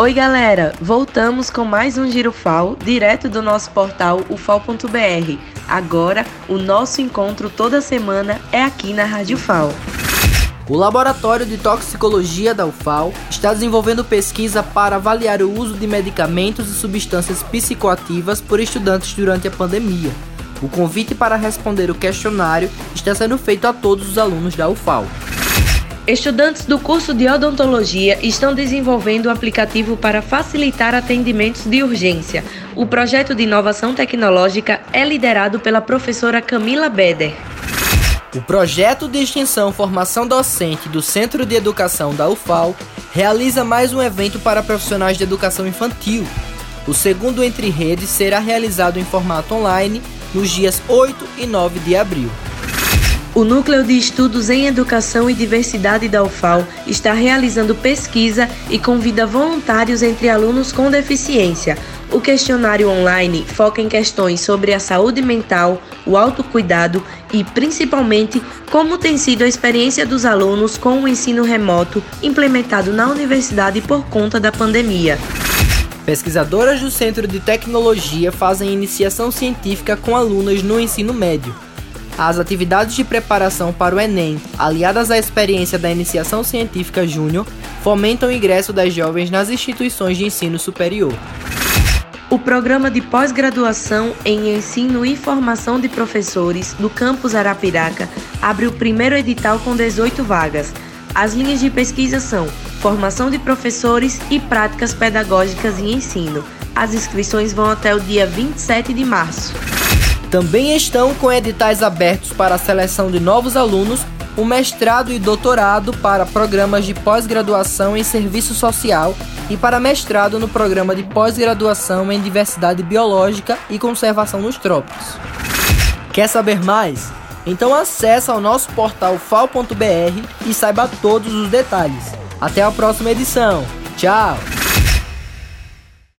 Oi, galera! Voltamos com mais um Giro FAO, direto do nosso portal ufal.br. Agora, o nosso encontro toda semana é aqui na Rádio FAO. O Laboratório de Toxicologia da UFAL está desenvolvendo pesquisa para avaliar o uso de medicamentos e substâncias psicoativas por estudantes durante a pandemia. O convite para responder o questionário está sendo feito a todos os alunos da UFAL. Estudantes do curso de odontologia estão desenvolvendo um aplicativo para facilitar atendimentos de urgência. O projeto de inovação tecnológica é liderado pela professora Camila Beder. O projeto de extensão Formação Docente do Centro de Educação da UFAL realiza mais um evento para profissionais de educação infantil. O segundo Entre Redes será realizado em formato online nos dias 8 e 9 de abril. O Núcleo de Estudos em Educação e Diversidade da UFAL está realizando pesquisa e convida voluntários entre alunos com deficiência. O questionário online foca em questões sobre a saúde mental, o autocuidado e, principalmente, como tem sido a experiência dos alunos com o ensino remoto implementado na universidade por conta da pandemia. Pesquisadoras do Centro de Tecnologia fazem iniciação científica com alunas no ensino médio. As atividades de preparação para o Enem, aliadas à experiência da Iniciação Científica Júnior, fomentam o ingresso das jovens nas instituições de ensino superior. O programa de pós-graduação em Ensino e Formação de Professores do campus Arapiraca abre o primeiro edital com 18 vagas. As linhas de pesquisa são Formação de Professores e Práticas Pedagógicas e Ensino. As inscrições vão até o dia 27 de março. Também estão com editais abertos para a seleção de novos alunos, o mestrado e doutorado para programas de pós-graduação em serviço social e para mestrado no programa de pós-graduação em diversidade biológica e conservação nos trópicos. Quer saber mais? Então acesse ao nosso portal fal.br e saiba todos os detalhes. Até a próxima edição. Tchau!